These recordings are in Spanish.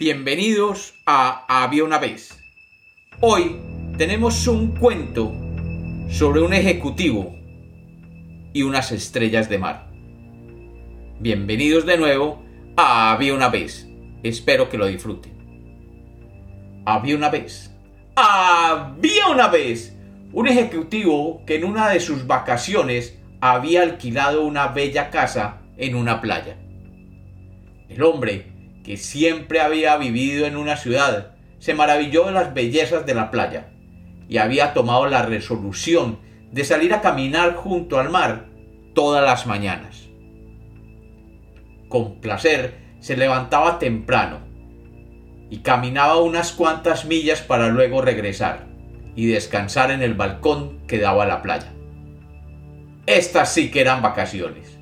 Bienvenidos a Había una vez. Hoy tenemos un cuento sobre un ejecutivo y unas estrellas de mar. Bienvenidos de nuevo a Había una vez. Espero que lo disfruten. Había una vez. Había una vez un ejecutivo que en una de sus vacaciones había alquilado una bella casa en una playa. El hombre, que siempre había vivido en una ciudad, se maravilló de las bellezas de la playa y había tomado la resolución de salir a caminar junto al mar todas las mañanas. Con placer se levantaba temprano y caminaba unas cuantas millas para luego regresar y descansar en el balcón que daba a la playa. Estas sí que eran vacaciones,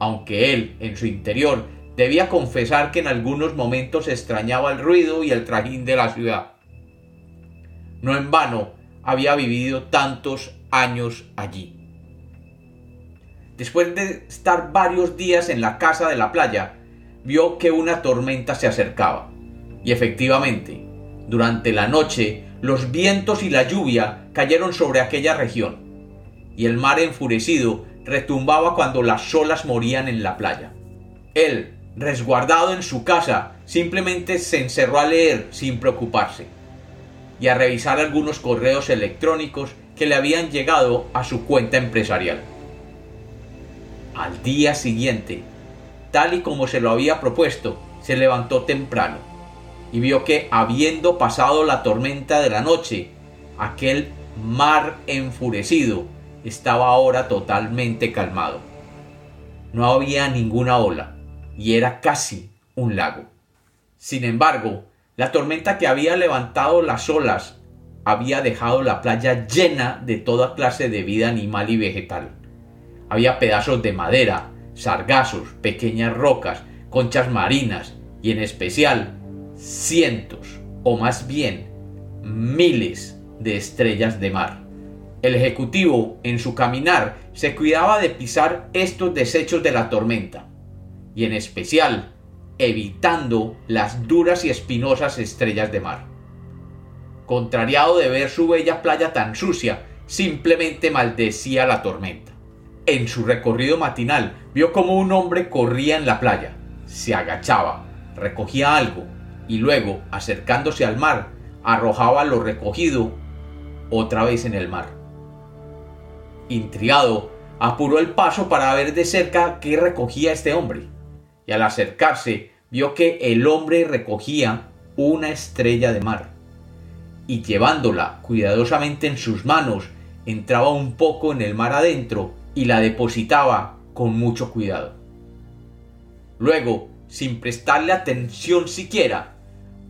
aunque él, en su interior, debía confesar que en algunos momentos extrañaba el ruido y el trajín de la ciudad. No en vano había vivido tantos años allí. Después de estar varios días en la casa de la playa, vio que una tormenta se acercaba. Y efectivamente, durante la noche, los vientos y la lluvia cayeron sobre aquella región, y el mar enfurecido retumbaba cuando las olas morían en la playa. Él, resguardado en su casa, simplemente se encerró a leer sin preocuparse, y a revisar algunos correos electrónicos que le habían llegado a su cuenta empresarial. Al día siguiente, tal y como se lo había propuesto, se levantó temprano y vio que, habiendo pasado la tormenta de la noche, aquel mar enfurecido estaba ahora totalmente calmado. No había ninguna ola y era casi un lago. Sin embargo, la tormenta que había levantado las olas había dejado la playa llena de toda clase de vida animal y vegetal. Había pedazos de madera, sargazos, pequeñas rocas, conchas marinas y en especial cientos o más bien miles de estrellas de mar. El ejecutivo en su caminar se cuidaba de pisar estos desechos de la tormenta y en especial evitando las duras y espinosas estrellas de mar. Contrariado de ver su bella playa tan sucia, simplemente maldecía la tormenta. En su recorrido matinal vio como un hombre corría en la playa, se agachaba, recogía algo y luego, acercándose al mar, arrojaba lo recogido otra vez en el mar. Intrigado, apuró el paso para ver de cerca qué recogía este hombre, y al acercarse vio que el hombre recogía una estrella de mar, y llevándola cuidadosamente en sus manos, entraba un poco en el mar adentro y la depositaba con mucho cuidado. Luego, sin prestarle atención siquiera,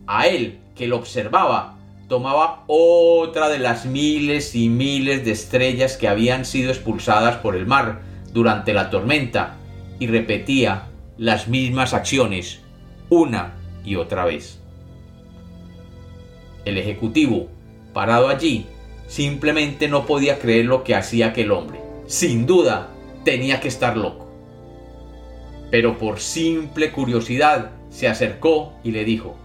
a él que lo observaba, tomaba otra de las miles y miles de estrellas que habían sido expulsadas por el mar durante la tormenta y repetía las mismas acciones una y otra vez. El ejecutivo, parado allí, simplemente no podía creer lo que hacía aquel hombre. Sin duda, tenía que estar loco. Pero por simple curiosidad se acercó y le dijo,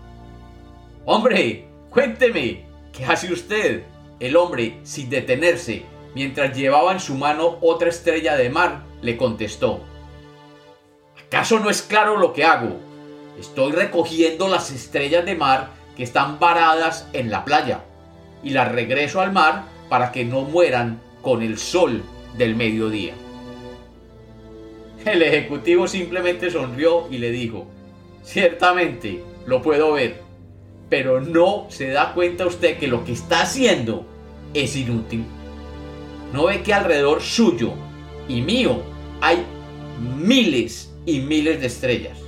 Hombre, cuénteme, ¿qué hace usted? El hombre, sin detenerse, mientras llevaba en su mano otra estrella de mar, le contestó. ¿Acaso no es claro lo que hago? Estoy recogiendo las estrellas de mar que están varadas en la playa y las regreso al mar para que no mueran con el sol del mediodía. El ejecutivo simplemente sonrió y le dijo, ciertamente, lo puedo ver pero no se da cuenta usted que lo que está haciendo es inútil. ¿No ve que alrededor suyo y mío hay miles y miles de estrellas?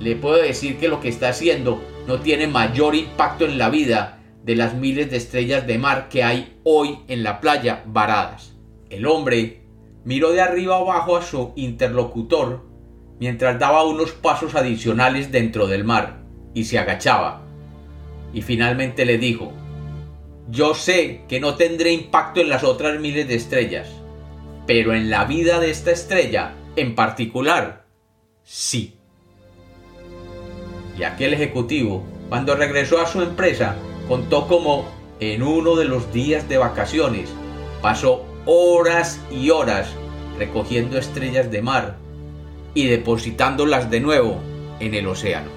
Le puedo decir que lo que está haciendo no tiene mayor impacto en la vida de las miles de estrellas de mar que hay hoy en la playa varadas. El hombre miró de arriba abajo a su interlocutor mientras daba unos pasos adicionales dentro del mar y se agachaba y finalmente le dijo, yo sé que no tendré impacto en las otras miles de estrellas, pero en la vida de esta estrella en particular, sí. Y aquel ejecutivo, cuando regresó a su empresa, contó como en uno de los días de vacaciones pasó horas y horas recogiendo estrellas de mar y depositándolas de nuevo en el océano.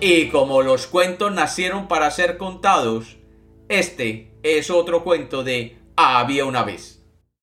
Y como los cuentos nacieron para ser contados, este es otro cuento de Había una vez.